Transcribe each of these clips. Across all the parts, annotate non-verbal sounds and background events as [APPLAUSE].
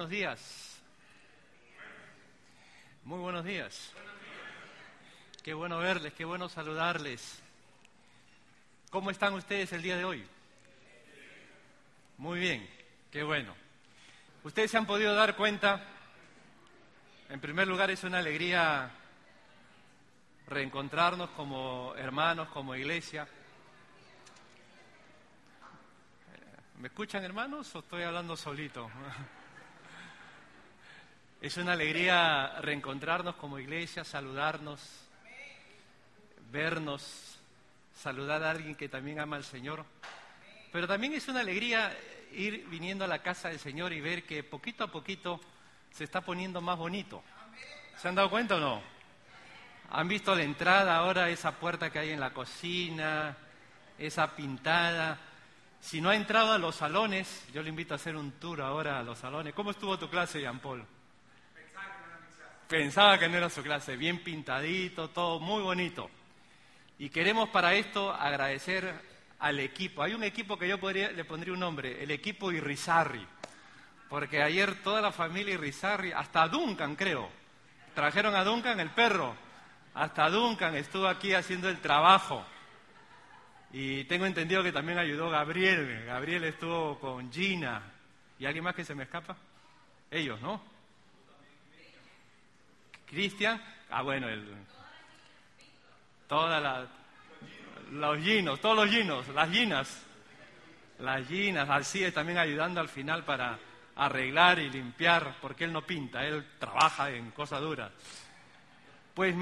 buenos días. Muy buenos días. Qué bueno verles, qué bueno saludarles. ¿Cómo están ustedes el día de hoy? Muy bien, qué bueno. Ustedes se han podido dar cuenta, en primer lugar es una alegría reencontrarnos como hermanos, como iglesia. ¿Me escuchan hermanos o estoy hablando solito? [LAUGHS] Es una alegría reencontrarnos como iglesia, saludarnos, vernos, saludar a alguien que también ama al Señor. Pero también es una alegría ir viniendo a la casa del Señor y ver que poquito a poquito se está poniendo más bonito. ¿Se han dado cuenta o no? ¿Han visto la entrada ahora, esa puerta que hay en la cocina, esa pintada? Si no ha entrado a los salones, yo le invito a hacer un tour ahora a los salones. ¿Cómo estuvo tu clase, Jean Paul? Pensaba que no era su clase, bien pintadito, todo muy bonito. Y queremos para esto agradecer al equipo. Hay un equipo que yo podría, le pondría un nombre, el equipo Irrizarri. Porque ayer toda la familia Irrizarri, hasta Duncan creo, trajeron a Duncan el perro. Hasta Duncan estuvo aquí haciendo el trabajo. Y tengo entendido que también ayudó Gabriel. Gabriel estuvo con Gina. ¿Y alguien más que se me escapa? Ellos, ¿no? Cristian, ah bueno, el, toda la, los ginos, todos los ginos, las ginas, las ginas, así es también ayudando al final para arreglar y limpiar, porque él no pinta, él trabaja en cosas duras. Pues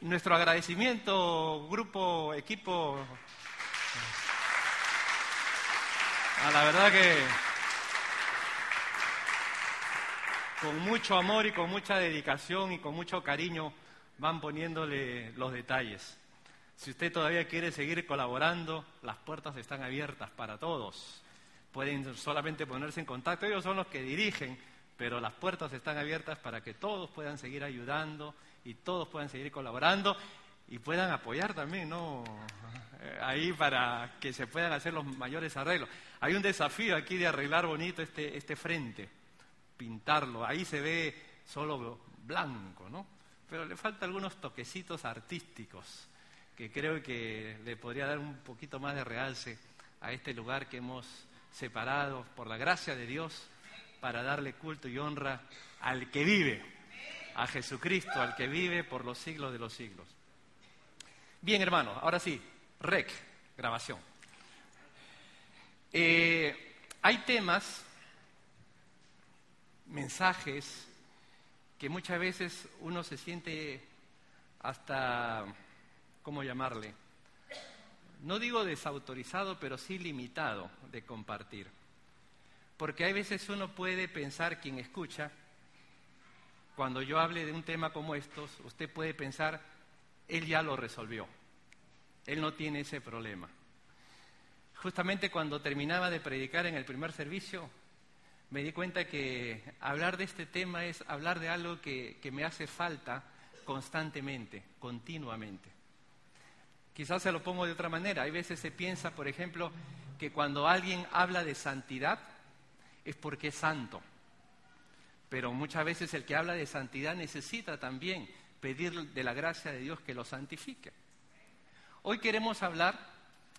nuestro agradecimiento, grupo, equipo, a la verdad que con mucho amor y con mucha dedicación y con mucho cariño van poniéndole los detalles. Si usted todavía quiere seguir colaborando, las puertas están abiertas para todos. Pueden solamente ponerse en contacto, ellos son los que dirigen, pero las puertas están abiertas para que todos puedan seguir ayudando y todos puedan seguir colaborando y puedan apoyar también, ¿no? Eh, ahí para que se puedan hacer los mayores arreglos. Hay un desafío aquí de arreglar bonito este, este frente pintarlo. Ahí se ve solo blanco, ¿no? Pero le falta algunos toquecitos artísticos que creo que le podría dar un poquito más de realce a este lugar que hemos separado por la gracia de Dios para darle culto y honra al que vive, a Jesucristo, al que vive por los siglos de los siglos. Bien, hermano, ahora sí, rec, grabación. Eh, hay temas mensajes que muchas veces uno se siente hasta, ¿cómo llamarle? No digo desautorizado, pero sí limitado de compartir. Porque hay veces uno puede pensar, quien escucha, cuando yo hable de un tema como estos, usted puede pensar, él ya lo resolvió, él no tiene ese problema. Justamente cuando terminaba de predicar en el primer servicio, me di cuenta que hablar de este tema es hablar de algo que, me hace falta constantemente, continuamente. Quizás se lo pongo de otra manera. Hay veces se piensa, por ejemplo, que cuando alguien habla de santidad es porque es santo. Pero muchas veces el que habla de santidad necesita también pedir de la gracia de Dios que lo santifique. Hoy queremos hablar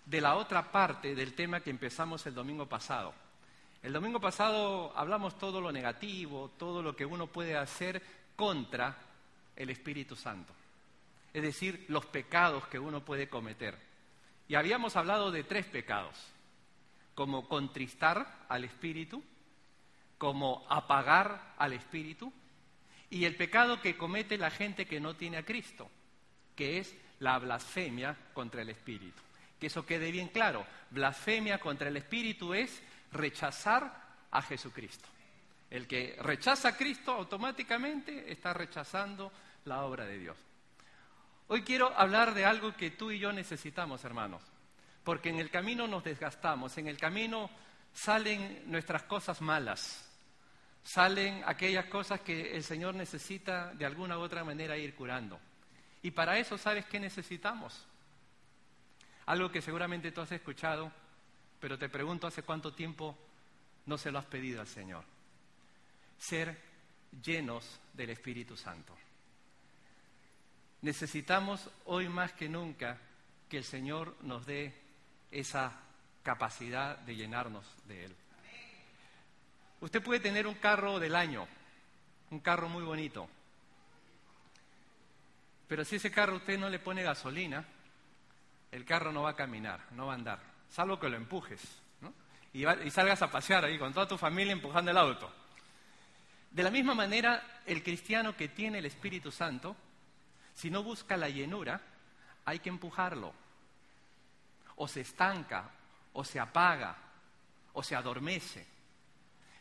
de la otra parte del tema que empezamos el domingo pasado el domingo pasado hablamos todo lo negativo, todo lo que uno puede hacer contra el Espíritu Santo. Es decir, los pecados que uno puede cometer. Y habíamos hablado de tres pecados, como contristar al Espíritu, como apagar al Espíritu, y el pecado que comete la gente que no tiene a Cristo, que es la blasfemia contra el Espíritu. Que eso quede bien claro. Blasfemia contra el Espíritu es rechazar a Jesucristo. El que rechaza a Cristo automáticamente está rechazando la obra de Dios. Hoy quiero hablar de algo que tú y yo necesitamos, hermanos, porque en el camino nos desgastamos, en el camino salen nuestras cosas malas, salen aquellas cosas que el Señor necesita de alguna u otra manera ir curando. Y para eso, ¿sabes qué necesitamos? Algo que seguramente tú has escuchado, pero te pregunto, ¿hace cuánto tiempo no se lo has pedido al Señor? ser llenos del Espíritu Santo. Necesitamos hoy más que nunca que el Señor nos dé esa capacidad de llenarnos de Él. Usted puede tener un carro del año, un carro muy bonito, pero si ese carro usted no le pone gasolina, el carro no va a caminar, no va a andar, salvo que lo empujes y, y salgas a pasear ahí con toda tu familia empujando el auto. De la misma manera, el cristiano que tiene el Espíritu Santo, si no busca la llenura, hay que empujarlo. O se estanca, o se apaga, o se adormece.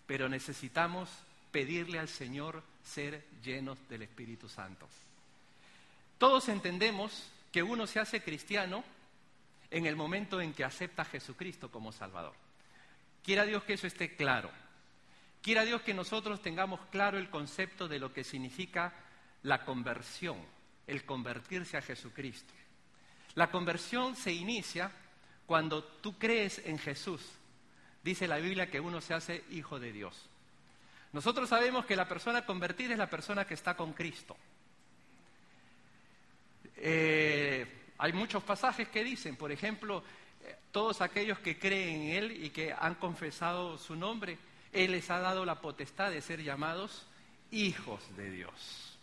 Pero necesitamos pedirle al Señor ser llenos del Espíritu Santo. Todos entendemos que uno se hace cristiano en el momento en que acepta a Jesucristo como Salvador. Quiera Dios que eso esté claro. Quiera Dios que nosotros tengamos claro el concepto de lo que significa la conversión, el convertirse a Jesucristo. La conversión se inicia cuando tú crees en Jesús. Dice la Biblia que uno se hace hijo de Dios. Nosotros sabemos que la persona convertida es la persona que está con Cristo. Eh, hay muchos pasajes que dicen, por ejemplo, eh, todos aquellos que creen en Él y que han confesado su nombre, Él les ha dado la potestad de ser llamados hijos de Dios.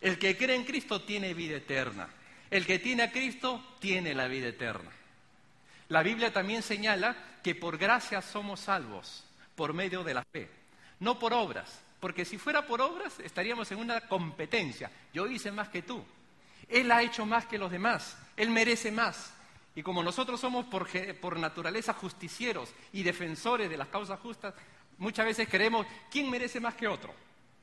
El que cree en Cristo tiene vida eterna. El que tiene a Cristo tiene la vida eterna. La Biblia también señala que por gracia somos salvos, por medio de la fe, no por obras, porque si fuera por obras estaríamos en una competencia. Yo hice más que tú, él ha hecho más que los demás, Él merece más. Y como nosotros somos por, naturaleza justicieros y defensores de las causas justas, muchas veces queremos quién merece más que otro.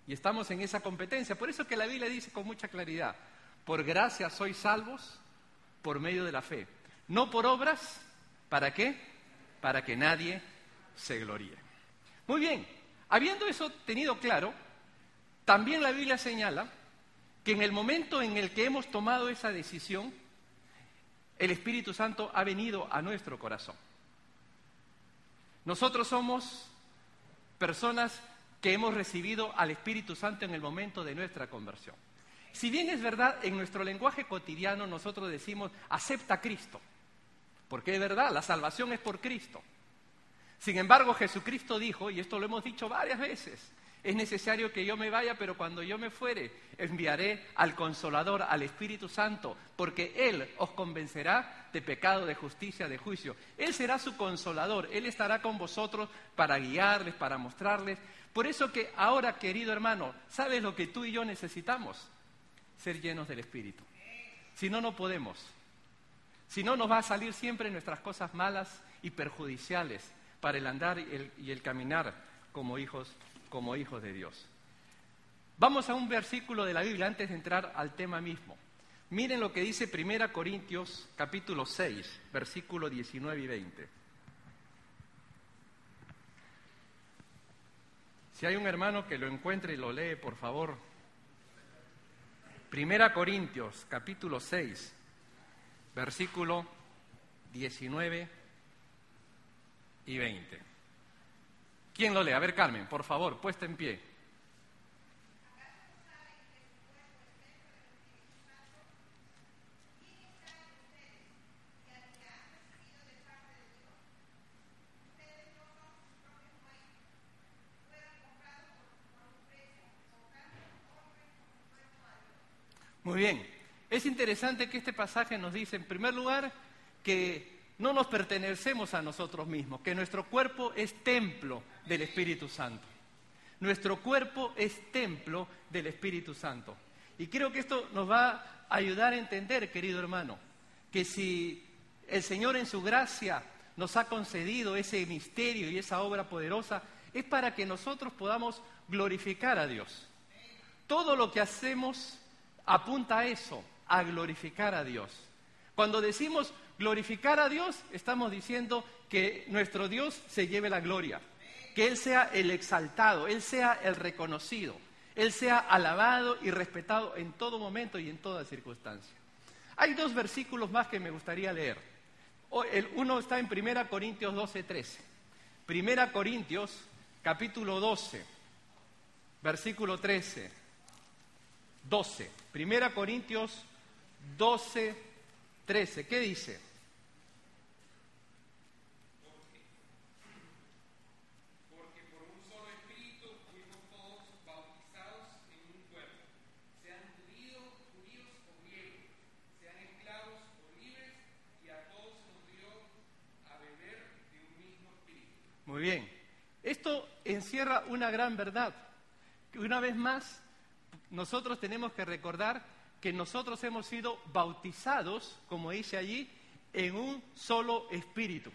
Y estamos en esa competencia. Por eso que la Biblia dice con mucha claridad, por gracia sois salvos por medio de la fe. No por obras, ¿para qué? Para que nadie se gloríe. Muy bien, habiendo eso tenido claro, también la Biblia señala que en el momento en el que hemos tomado esa decisión, el Espíritu Santo ha venido a nuestro corazón. Nosotros somos personas que hemos recibido al Espíritu Santo en el momento de nuestra conversión. Si bien es verdad, en nuestro lenguaje cotidiano nosotros decimos, acepta a Cristo, porque es verdad, la salvación es por Cristo. Sin embargo, Jesucristo dijo, y esto lo hemos dicho varias veces, es necesario que yo me vaya, pero cuando yo me fuere, enviaré al Consolador, al Espíritu Santo, porque Él os convencerá de pecado, de justicia, de juicio. Él será su consolador, Él estará con vosotros para guiarles, para mostrarles. Por eso que ahora, querido hermano, ¿sabes lo que tú y yo necesitamos? Ser llenos del Espíritu. Si no, no podemos. Si no, nos va a salir siempre nuestras cosas malas y perjudiciales para el andar y el, y el caminar como hijos como hijos de Dios. Vamos a un versículo de la Biblia antes de entrar al tema mismo. Miren lo que dice 1 Corintios capítulo 6, versículo 19 y 20. Si hay un hermano que lo encuentre y lo lee, por favor. 1 Corintios capítulo 6, versículo 19 y 20. ¿Quién lo lee? A ver, Carmen, por favor, puesta en pie. Muy bien. Es interesante que este pasaje nos dice, en primer lugar, que no nos pertenecemos a nosotros mismos, que nuestro cuerpo es templo del Espíritu Santo. Nuestro cuerpo es templo del Espíritu Santo. Y creo que esto nos va a ayudar a entender, querido hermano, que si el Señor en su gracia nos ha concedido ese misterio y esa obra poderosa, es para que nosotros podamos glorificar a Dios. Todo lo que hacemos apunta a eso, a glorificar a Dios. Cuando decimos glorificar a Dios, estamos diciendo que nuestro Dios se lleve la gloria, que Él sea el exaltado, Él sea el reconocido, Él sea alabado y respetado en todo momento y en toda circunstancia. Hay dos versículos más que me gustaría leer. Uno está en 1 Corintios 12, 13. 1 Corintios capítulo 12, versículo 13, 12. Primera Corintios 12, 13. ¿Qué dice? Muy bien. Esto encierra una gran verdad. Una vez más, nosotros tenemos que recordar que nosotros hemos sido bautizados, como dice allí, en un solo espíritu.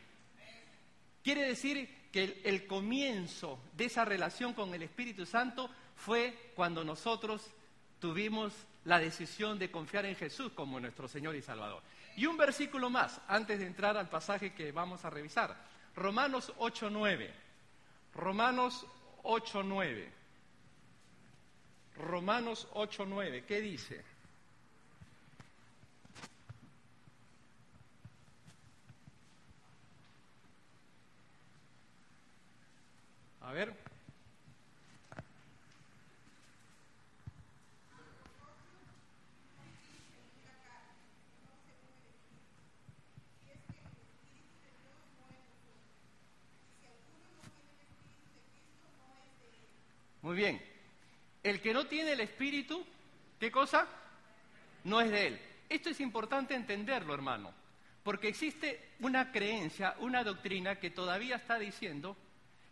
Quiere decir que el, el, comienzo de esa relación con el Espíritu Santo fue cuando nosotros tuvimos la decisión de confiar en Jesús como nuestro Señor y Salvador. Y un versículo más, antes de entrar al pasaje que vamos a revisar. Romanos 8.9. Romanos 8.9. Romanos 8.9. ¿Qué dice? A ver. Muy bien. El que no tiene el Espíritu, ¿qué cosa? No es de Él. Esto es importante entenderlo, hermano, porque existe una creencia, una doctrina que todavía está diciendo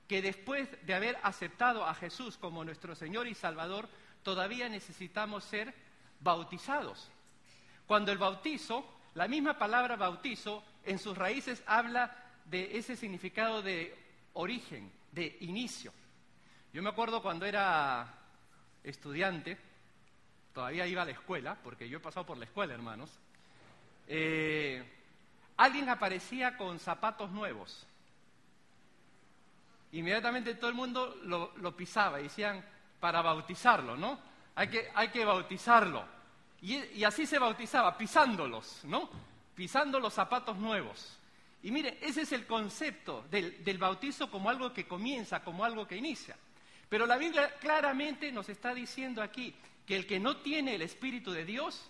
que después de haber aceptado a Jesús como nuestro Señor y Salvador, todavía necesitamos ser bautizados. Cuando el bautizo, la misma palabra bautizo, en sus raíces habla de ese significado de origen, de inicio. Yo me acuerdo cuando era estudiante, todavía iba a la escuela, porque yo he pasado por la escuela, hermanos, eh, alguien aparecía con zapatos nuevos. Inmediatamente todo el mundo lo, pisaba y decían, para bautizarlo, ¿no? Hay que, hay que bautizarlo. Y, así se bautizaba, pisándolos, ¿no? Pisando los zapatos nuevos. Y mire, ese es el concepto del bautizo como algo que comienza, como algo que inicia. Pero la Biblia claramente nos está diciendo aquí que el que no tiene el Espíritu de Dios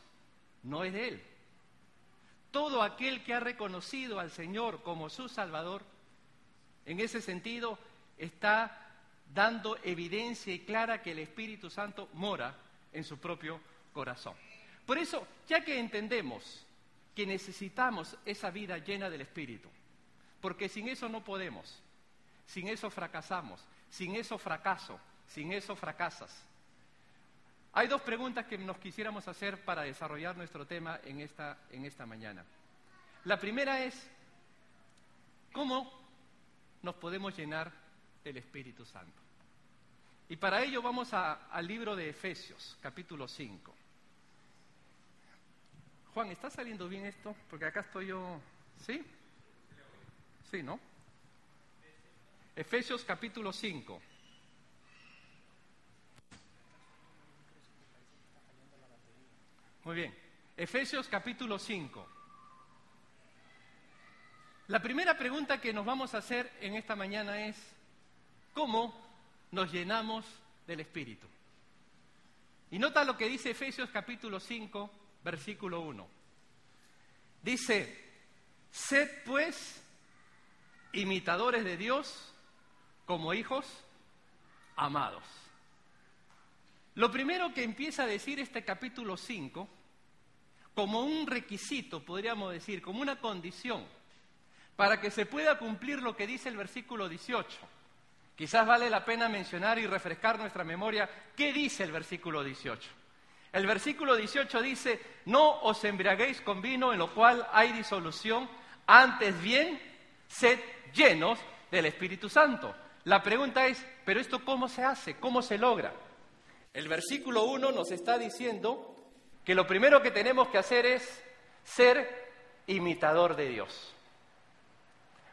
no es de Él. Todo aquel que ha reconocido al Señor como su Salvador, en ese sentido, está dando evidencia y clara que el Espíritu Santo mora en su propio corazón. Por eso, ya que entendemos que necesitamos esa vida llena del Espíritu, porque sin eso no podemos, sin eso fracasamos, sin eso fracaso, sin eso fracasas. Hay dos preguntas que nos quisiéramos hacer para desarrollar nuestro tema en esta, en esta mañana. La primera es, ¿cómo nos podemos llenar del Espíritu Santo? Y para ello vamos al libro de Efesios, capítulo 5. Juan, ¿está saliendo bien esto? Porque acá estoy yo. ¿Sí? Sí, ¿no? Efesios capítulo 5. Muy bien. Efesios capítulo 5. La primera pregunta que nos vamos a hacer en esta mañana es, ¿cómo nos llenamos del Espíritu? Y nota lo que dice Efesios capítulo 5, versículo 1. Dice, sed pues imitadores de Dios como hijos amados. Lo primero que empieza a decir este capítulo 5, como un requisito, podríamos decir, como una condición, para que se pueda cumplir lo que dice el versículo 18. Quizás vale la pena mencionar y refrescar nuestra memoria qué dice el versículo 18. El versículo 18 dice, no os embriaguéis con vino en lo cual hay disolución, antes bien, sed llenos del Espíritu Santo. La pregunta es, ¿pero esto cómo se hace? ¿Cómo se logra? El versículo 1 nos está diciendo que lo primero que tenemos que hacer es ser imitador de Dios.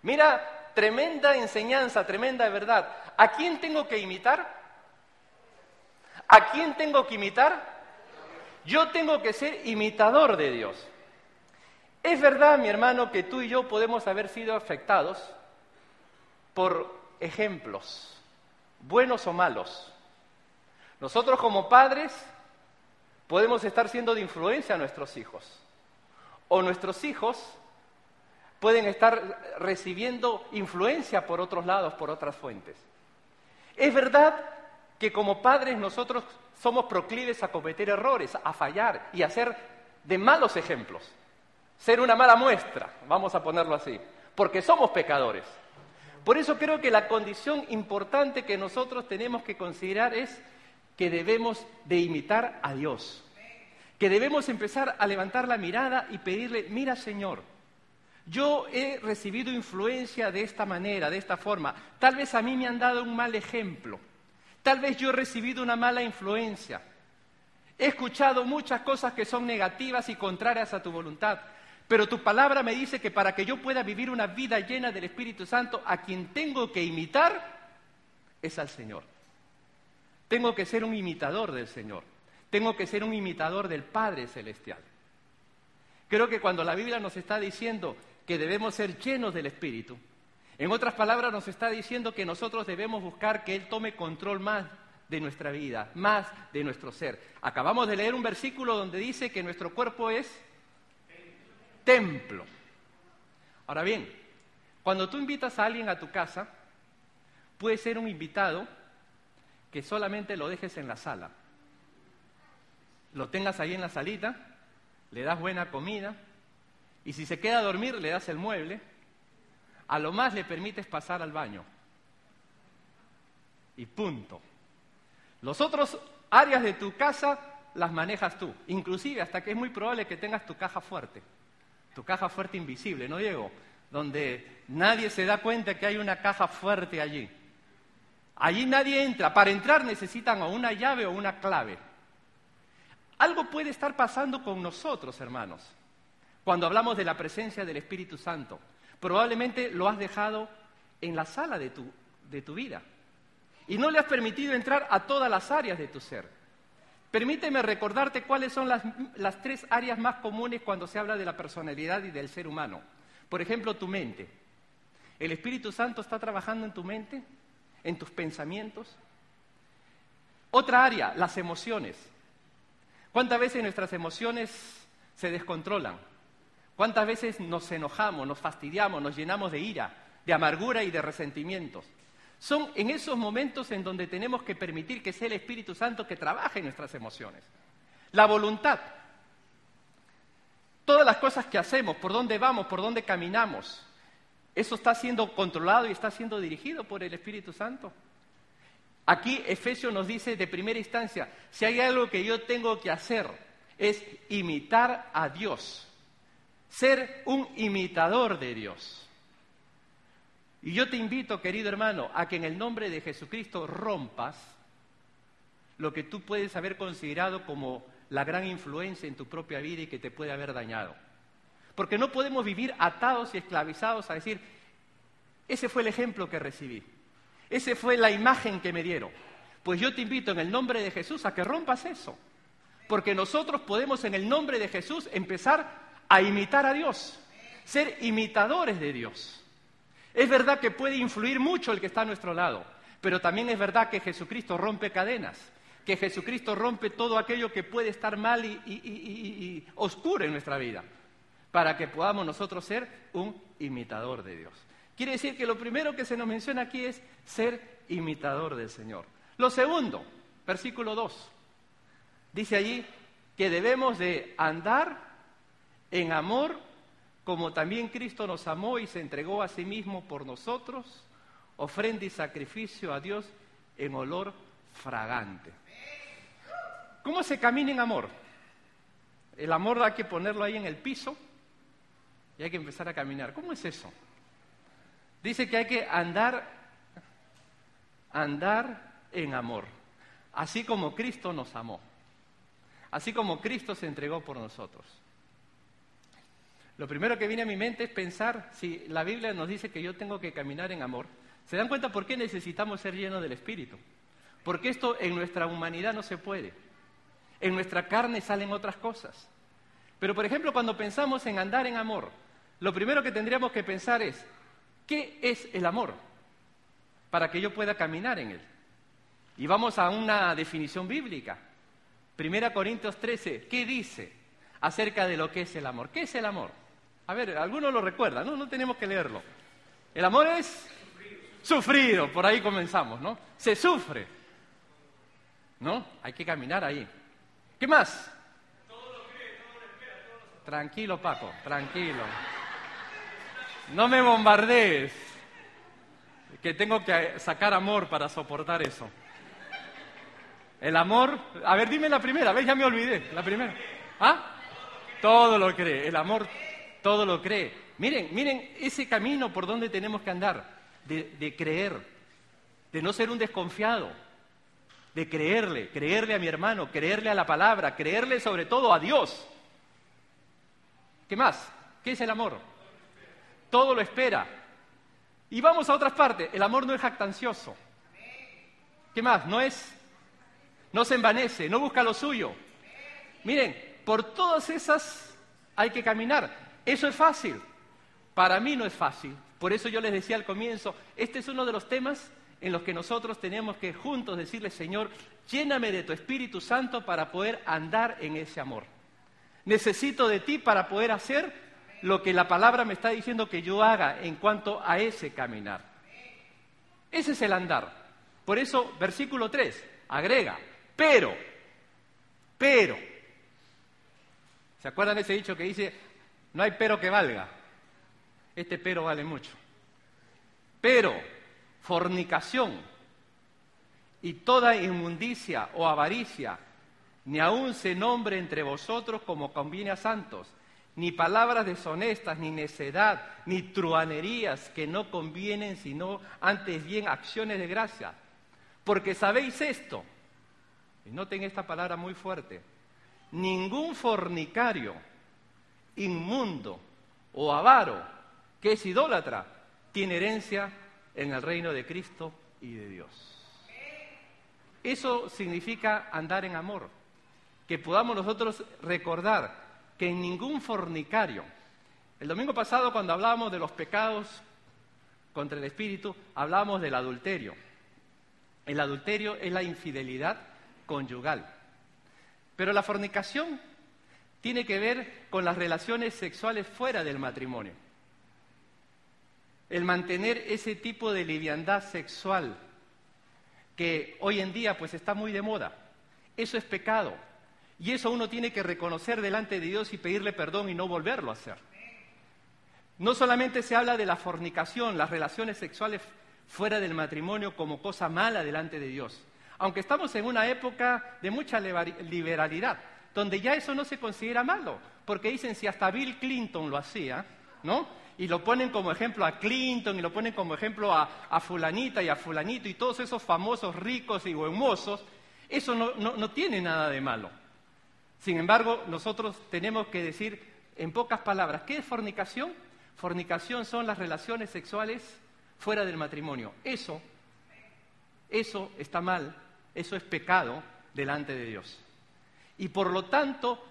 Mira, tremenda enseñanza, tremenda verdad. ¿A quién tengo que imitar? ¿A quién tengo que imitar? Yo tengo que ser imitador de Dios. Es verdad, mi hermano, que tú y yo podemos haber sido afectados por ejemplos, buenos o malos. Nosotros como padres podemos estar siendo de influencia a nuestros hijos. O nuestros hijos pueden estar recibiendo influencia por otros lados, por otras fuentes. Es verdad que como padres nosotros somos proclives a cometer errores, a fallar y a ser de malos ejemplos, ser una mala muestra, vamos a ponerlo así, porque somos pecadores. Por eso creo que la condición importante que nosotros tenemos que considerar es que debemos de imitar a Dios, que debemos empezar a levantar la mirada y pedirle, mira Señor, yo he recibido influencia de esta manera, de esta forma, tal vez a mí me han dado un mal ejemplo, tal vez yo he recibido una mala influencia, he escuchado muchas cosas que son negativas y contrarias a tu voluntad, pero tu palabra me dice que para que yo pueda vivir una vida llena del Espíritu Santo, a quien tengo que imitar es al Señor. Tengo que ser un imitador del Señor. Tengo que ser un imitador del Padre Celestial. Creo que cuando la Biblia nos está diciendo que debemos ser llenos del Espíritu, en otras palabras nos está diciendo que nosotros debemos buscar que Él tome control más de nuestra vida, más de nuestro ser. Acabamos de leer un versículo donde dice que nuestro cuerpo es templo. Ahora bien, cuando tú invitas a alguien a tu casa, puede ser un invitado que solamente lo dejes en la sala. Lo tengas ahí en la salita, le das buena comida y si se queda a dormir le das el mueble, a lo más le permites pasar al baño. Y punto. Los otros áreas de tu casa las manejas tú, inclusive hasta que es muy probable que tengas tu caja fuerte, tu caja fuerte invisible, ¿no, Diego? Donde nadie se da cuenta que hay una caja fuerte allí. Allí nadie entra. Para entrar necesitan o una llave o una clave. Algo puede estar pasando con nosotros, hermanos, cuando hablamos de la presencia del Espíritu Santo. Probablemente lo has dejado en la sala de tu, de tu vida y no le has permitido entrar a todas las áreas de tu ser. Permíteme recordarte cuáles son las, tres áreas más comunes cuando se habla de la personalidad y del ser humano. Por ejemplo, tu mente. ¿El Espíritu Santo está trabajando en tu mente? en tus pensamientos. Otra área, las emociones. ¿Cuántas veces nuestras emociones se descontrolan? ¿Cuántas veces nos enojamos, nos fastidiamos, nos llenamos de ira, de amargura y de resentimientos? Son en esos momentos en donde tenemos que permitir que sea el Espíritu Santo que trabaje en nuestras emociones. La voluntad. Todas las cosas que hacemos, por dónde vamos, por dónde caminamos, eso está siendo controlado y está siendo dirigido por el Espíritu Santo. Aquí Efesios nos dice de primera instancia, si hay algo que yo tengo que hacer es imitar a Dios, ser un imitador de Dios. Y yo te invito, querido hermano, a que en el nombre de Jesucristo rompas lo que tú puedes haber considerado como la gran influencia en tu propia vida y que te puede haber dañado. Porque no podemos vivir atados y esclavizados a decir, ese fue el ejemplo que recibí, esa fue la imagen que me dieron. Pues yo te invito en el nombre de Jesús a que rompas eso. Porque nosotros podemos en el nombre de Jesús empezar a imitar a Dios, ser imitadores de Dios. Es verdad que puede influir mucho el que está a nuestro lado, pero también es verdad que Jesucristo rompe cadenas, que Jesucristo rompe todo aquello que puede estar mal y, y oscuro en nuestra vida para que podamos nosotros ser un imitador de Dios. Quiere decir que lo primero que se nos menciona aquí es ser imitador del Señor. Lo segundo, versículo 2, dice allí que debemos de andar en amor como también Cristo nos amó y se entregó a sí mismo por nosotros, ofrenda y sacrificio a Dios en olor fragante. ¿Cómo se camina en amor? El amor hay que ponerlo ahí en el piso y hay que empezar a caminar. ¿Cómo es eso? Dice que hay que andar, andar en amor, así como Cristo nos amó, así como Cristo se entregó por nosotros. Lo primero que viene a mi mente es pensar si la Biblia nos dice que yo tengo que caminar en amor. ¿Se dan cuenta por qué necesitamos ser llenos del Espíritu? Porque esto en nuestra humanidad no se puede. En nuestra carne salen otras cosas. Pero, por ejemplo, cuando pensamos en andar en amor, lo primero que tendríamos que pensar es, ¿qué es el amor? Para que yo pueda caminar en él. Y vamos a una definición bíblica. Primera Corintios 13, ¿qué dice acerca de lo que es el amor? ¿Qué es el amor? A ver, algunos lo recuerdan, ¿no? No tenemos que leerlo. El amor es sufrido, por ahí comenzamos, ¿no? Se sufre, ¿no? Hay que caminar ahí. ¿Qué más? Tranquilo, Paco, tranquilo. No me bombardees, que tengo que sacar amor para soportar eso. El amor, a ver, dime la primera, ¿ves? Ya me olvidé, la primera. ¿Ah? Todo lo cree, el amor todo lo cree. Miren, miren ese camino por donde tenemos que andar, de, creer, de no ser un desconfiado, de creerle, creerle a mi hermano, creerle a la palabra, creerle sobre todo a Dios. ¿Qué más? ¿Qué es el amor? Todo lo espera. Y vamos a otras partes. El amor no es jactancioso. ¿Qué más? No es no se envanece, no busca lo suyo. Miren, por todas esas hay que caminar. Eso es fácil. Para mí no es fácil. Por eso yo les decía al comienzo, este es uno de los temas en los que nosotros tenemos que juntos decirle, Señor, lléname de tu Espíritu Santo para poder andar en ese amor. Necesito de ti para poder hacer lo que la palabra me está diciendo que yo haga en cuanto a ese caminar. Ese es el andar. Por eso, versículo 3, agrega, pero, pero, ¿se acuerdan de ese dicho que dice, no hay pero que valga? Este pero vale mucho. Pero, fornicación y toda inmundicia o avaricia, ni aun se nombre entre vosotros como conviene a santos, ni palabras deshonestas, ni necedad, ni truanerías que no convienen, sino antes bien acciones de gracia. Porque sabéis esto, y noten esta palabra muy fuerte, ningún fornicario, inmundo o avaro que es idólatra tiene herencia en el reino de Cristo y de Dios. Eso significa andar en amor, que podamos nosotros recordar que en ningún fornicario, el domingo pasado cuando hablábamos de los pecados contra el Espíritu, hablábamos del adulterio. El adulterio es la infidelidad conyugal. Pero la fornicación tiene que ver con las relaciones sexuales fuera del matrimonio. El mantener ese tipo de liviandad sexual que hoy en día pues está muy de moda. Eso es pecado. Y eso uno tiene que reconocer delante de Dios y pedirle perdón y no volverlo a hacer. No solamente se habla de la fornicación, las relaciones sexuales fuera del matrimonio como cosa mala delante de Dios, aunque estamos en una época de mucha liberalidad, donde ya eso no se considera malo, porque dicen si hasta Bill Clinton lo hacía, ¿no? Y lo ponen como ejemplo a Clinton y lo ponen como ejemplo a, fulanita y a fulanito y todos esos famosos ricos y hermosos, eso no, no tiene nada de malo. Sin embargo, nosotros tenemos que decir en pocas palabras, ¿qué es fornicación? Fornicación son las relaciones sexuales fuera del matrimonio. Eso, eso está mal eso es pecado delante de Dios. Y por lo tanto,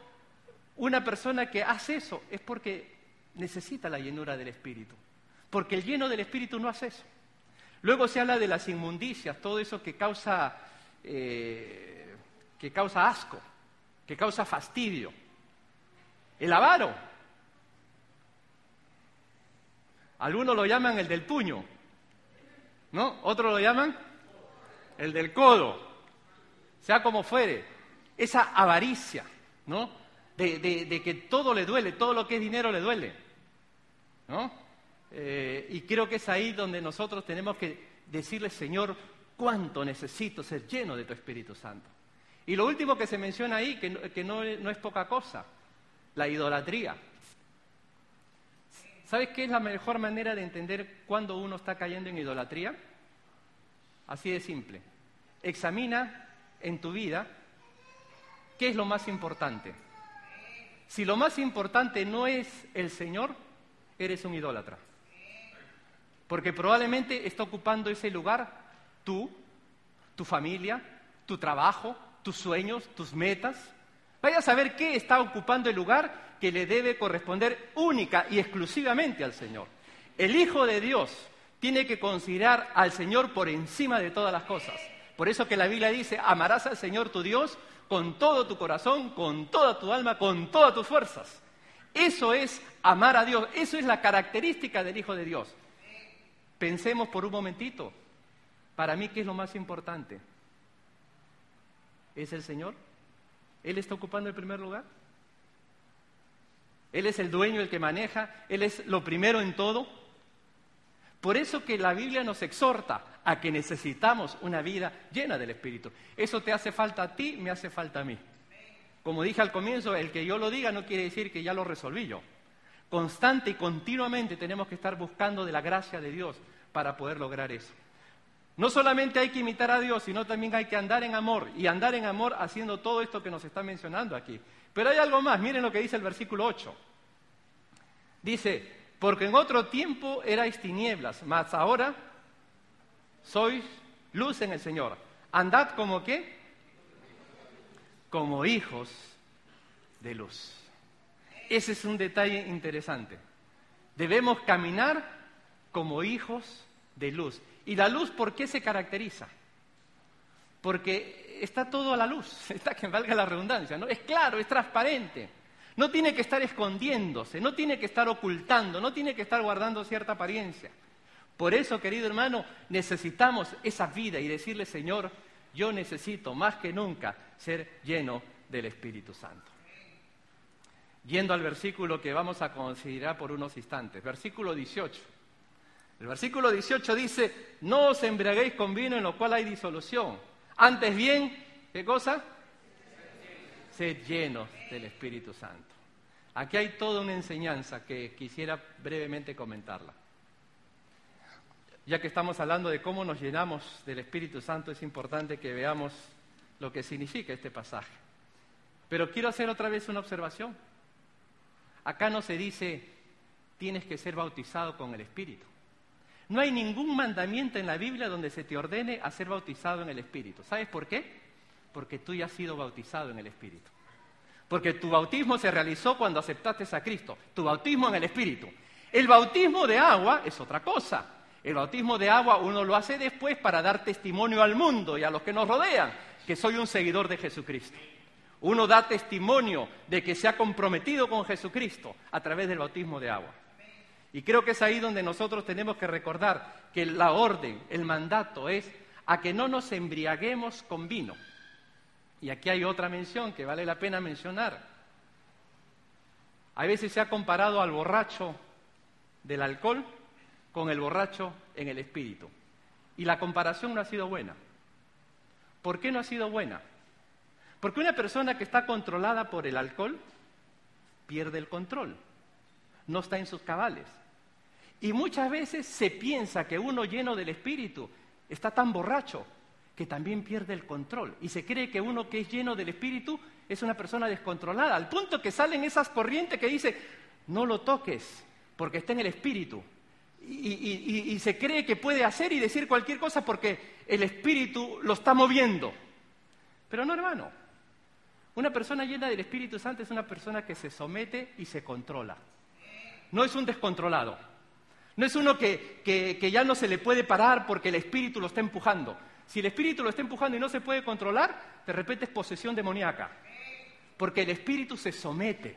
una persona que hace eso es porque necesita la llenura del Espíritu. Porque el lleno del Espíritu no hace eso. Luego se habla de las inmundicias, todo eso que causa, eh, que causa asco, que causa fastidio. El avaro. Algunos lo llaman el del puño, ¿no? Otros lo llaman el del codo sea como fuere, esa avaricia, ¿no? De, que todo le duele, todo lo que es dinero le duele, ¿no? Eh, y creo que es ahí donde nosotros tenemos que decirle, Señor, cuánto necesito ser lleno de tu Espíritu Santo. Y lo último que se menciona ahí, que, no, no es poca cosa, la idolatría. ¿Sabes qué es la mejor manera de entender cuándo uno está cayendo en idolatría? Así de simple. Examina en tu vida, ¿qué es lo más importante? Si lo más importante no es el Señor, eres un idólatra. Porque probablemente está ocupando ese lugar tú, tu familia, tu trabajo, tus sueños, tus metas. Vaya a saber qué está ocupando el lugar que le debe corresponder única y exclusivamente al Señor. El Hijo de Dios tiene que considerar al Señor por encima de todas las cosas Por eso que la Biblia dice, amarás al Señor tu Dios con todo tu corazón, con toda tu alma, con todas tus fuerzas. Eso es amar a Dios, eso es la característica del Hijo de Dios. Pensemos por un momentito, para mí, ¿qué es lo más importante? ¿Es el Señor? ¿Él está ocupando el primer lugar? Él es el dueño, el que maneja, Él es lo primero en todo. Por eso que la Biblia nos exhorta a que necesitamos una vida llena del Espíritu. Eso te hace falta a ti, me hace falta a mí. Como dije al comienzo, el que yo lo diga no quiere decir que ya lo resolví yo. Constante y continuamente tenemos que estar buscando de la gracia de Dios para poder lograr eso. No solamente hay que imitar a Dios, sino también hay que andar en amor y andar en amor haciendo todo esto que nos está mencionando aquí. Pero hay algo más, miren lo que dice el versículo 8. Dice, porque en otro tiempo erais tinieblas, mas ahora sois luz en el Señor. Andad como qué? Como hijos de luz. Ese es un detalle interesante. Debemos caminar como hijos de luz. ¿Y la luz por qué se caracteriza? Porque está todo a la luz, [LAUGHS] está que valga la redundancia, ¿no? Es claro, es transparente. No tiene que estar escondiéndose, no tiene que estar ocultando, no tiene que estar guardando cierta apariencia. Por eso, querido hermano, necesitamos esa vida y decirle, Señor, yo necesito más que nunca ser lleno del Espíritu Santo. Yendo al versículo que vamos a considerar por unos instantes, versículo 18. El versículo 18 dice, no os embriaguéis con vino en lo cual hay disolución antes bien, ¿qué cosa? Sed llenos del Espíritu Santo. Aquí hay toda una enseñanza que quisiera brevemente comentarla. Ya que estamos hablando de cómo nos llenamos del Espíritu Santo, es importante que veamos lo que significa este pasaje. Pero quiero hacer otra vez una observación. Acá no se dice tienes que ser bautizado con el Espíritu. No hay ningún mandamiento en la Biblia donde se te ordene a ser bautizado en el Espíritu. ¿Sabes por qué? Porque tú ya has sido bautizado en el Espíritu. Porque tu bautismo se realizó cuando aceptaste a Cristo. Tu bautismo en el Espíritu. El bautismo de agua es otra cosa. El bautismo de agua uno lo hace después para dar testimonio al mundo y a los que nos rodean que soy un seguidor de Jesucristo. Uno da testimonio de que se ha comprometido con Jesucristo a través del bautismo de agua. Y creo que es ahí donde nosotros tenemos que recordar que la orden, el mandato es a que no nos embriaguemos con vino. Y aquí hay otra mención que vale la pena mencionar. A veces se ha comparado al borracho del alcohol con el borracho en el espíritu. Y la comparación no ha sido buena. ¿Por qué no ha sido buena? Porque una persona que está controlada por el alcohol pierde el control, no está en sus cabales. Y muchas veces se piensa que uno lleno del Espíritu está tan borracho que también pierde el control. Y se cree que uno que es lleno del Espíritu es una persona descontrolada, al punto que salen esas corrientes que dicen, no lo toques, porque está en el Espíritu. Y, se cree que puede hacer y decir cualquier cosa porque el Espíritu lo está moviendo. Pero no, hermano. Una persona llena del Espíritu Santo es una persona que se somete y se controla. No es un descontrolado. No es uno que, ya no se le puede parar porque el espíritu lo está empujando. Si el espíritu lo está empujando y no se puede controlar, de repente es posesión demoníaca. Porque el espíritu se somete.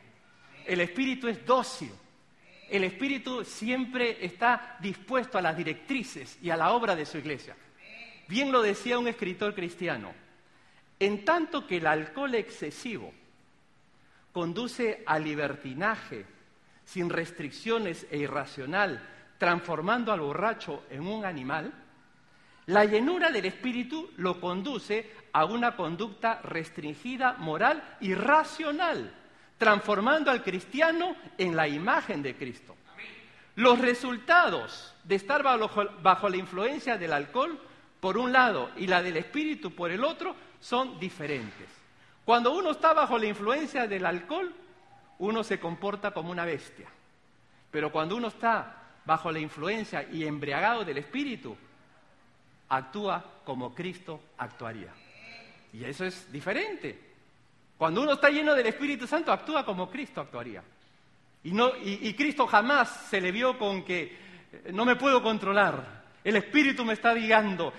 El espíritu es dócil. El espíritu siempre está dispuesto a las directrices y a la obra de su iglesia. Bien lo decía un escritor cristiano. En tanto que el alcohol excesivo conduce al libertinaje sin restricciones e irracional, transformando al borracho en un animal, la llenura del espíritu lo conduce a una conducta restringida, moral y racional, transformando al cristiano en la imagen de Cristo. Los resultados de estar bajo, la influencia del alcohol, por un lado, y la del espíritu, por el otro, son diferentes. Cuando uno está bajo la influencia del alcohol, uno se comporta como una bestia. Pero cuando uno está bajo la influencia y embriagado del Espíritu, actúa como Cristo actuaría. Y eso es diferente. Cuando uno está lleno del Espíritu Santo, actúa como Cristo actuaría. Y, no, y, Cristo jamás se le vio con que eh, no me puedo controlar, el Espíritu me está guiando.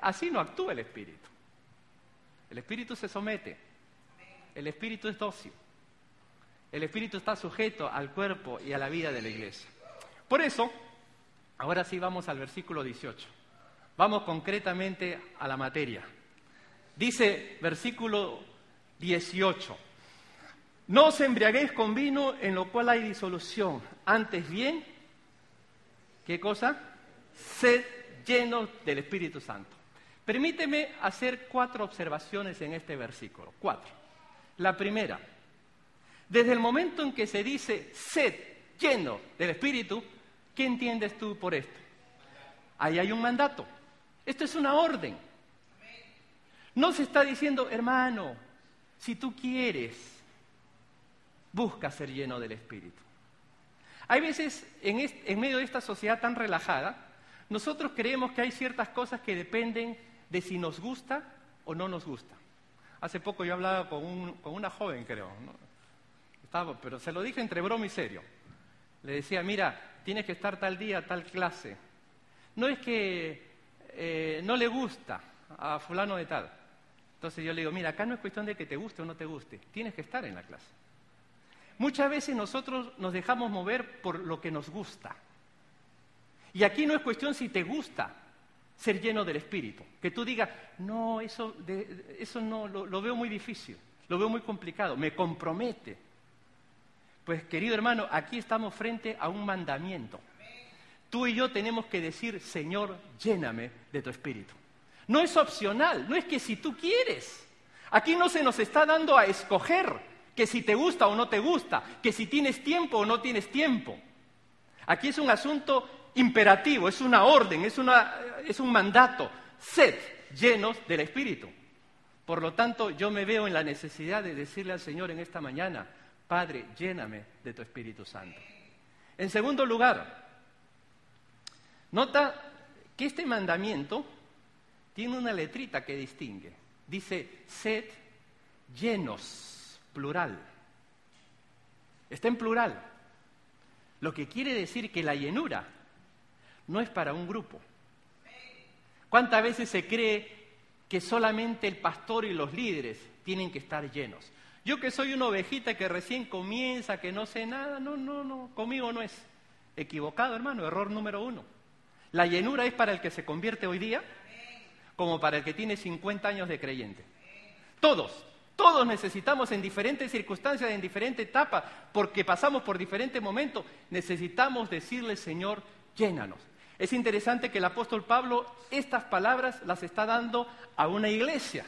así no actúa el Espíritu. El Espíritu se somete. El Espíritu es dócil. El Espíritu está sujeto al cuerpo y a la vida de la iglesia. Por eso, ahora sí vamos al versículo 18. Vamos concretamente a la materia. Dice versículo 18, no os embriaguéis con vino en lo cual hay disolución, antes bien, ¿qué cosa? Sed llenos del Espíritu Santo. Permíteme hacer cuatro observaciones en este versículo. Cuatro. La primera, desde el momento en que se dice sed lleno del Espíritu, ¿qué entiendes tú por esto? Ahí hay un mandato. Esto es una orden. No se está diciendo, hermano, si tú quieres, busca ser lleno del Espíritu. Hay veces, en, medio de esta sociedad tan relajada, nosotros creemos que hay ciertas cosas que dependen de si nos gusta o no nos gusta. Hace poco yo hablaba con, una joven, creo, Estaba, pero se lo dije entre broma y serio. Le decía, mira, tienes que estar tal día, tal clase. No es que eh, no le gusta a fulano de tal. Entonces yo le digo, mira, acá no es cuestión de que te guste o no te guste, tienes que estar en la clase. Muchas veces nosotros nos dejamos mover por lo que nos gusta. Y aquí no es cuestión si te gusta, ser lleno del Espíritu. Que tú digas, no, eso, eso no, lo, veo muy difícil, lo veo muy complicado, me compromete. Pues querido hermano, aquí estamos frente a un mandamiento. Tú y yo tenemos que decir, Señor, lléname de tu Espíritu. No es opcional, no es que si tú quieres. Aquí no se nos está dando a escoger que si te gusta o no te gusta, que si tienes tiempo o no tienes tiempo. Aquí es un asunto imperativo, es una orden, es, es un mandato. Sed llenos del Espíritu. Por lo tanto, yo me veo en la necesidad de decirle al Señor en esta mañana, Padre, lléname de tu Espíritu Santo. En segundo lugar, nota que este mandamiento tiene una letrita que distingue. Dice, sed llenos, plural. Está en plural. Lo que quiere decir que la llenura no es para un grupo. ¿Cuántas veces se cree que solamente el pastor y los líderes tienen que estar llenos? Yo que soy una ovejita que recién comienza, que no sé nada, no, no, no, conmigo no es. Equivocado, hermano, error número uno. La llenura es para el que se convierte hoy día, como para el que tiene 50 años de creyente. Todos, todos necesitamos en diferentes circunstancias, en diferentes etapas, porque pasamos por diferentes momentos, necesitamos decirle, Señor, llénanos. Es interesante que el apóstol Pablo estas palabras las está dando a una iglesia.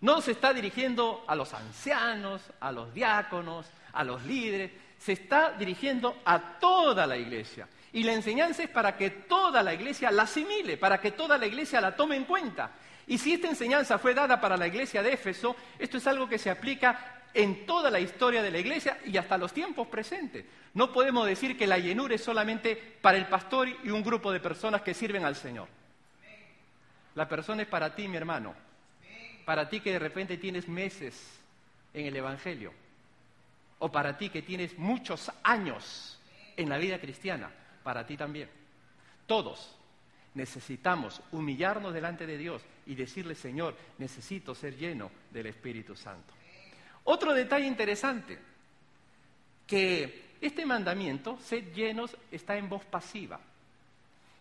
No se está dirigiendo a los ancianos, a los diáconos, a los líderes, se está dirigiendo a toda la iglesia. Y la enseñanza es para que toda la iglesia la asimile, para que toda la iglesia la tome en cuenta. Y si esta enseñanza fue dada para la iglesia de Éfeso, esto es algo que se aplica en toda la historia de la iglesia y hasta los tiempos presentes. No podemos decir que la llenura es solamente para el pastor y un grupo de personas que sirven al Señor. La persona es para ti, mi hermano. Para ti que de repente tienes meses en el Evangelio. O para ti que tienes muchos años en la vida cristiana. Para ti también. Todos necesitamos humillarnos delante de Dios y decirle, Señor, necesito ser lleno del Espíritu Santo. Otro detalle interesante, que este mandamiento, sed llenos, está en voz pasiva.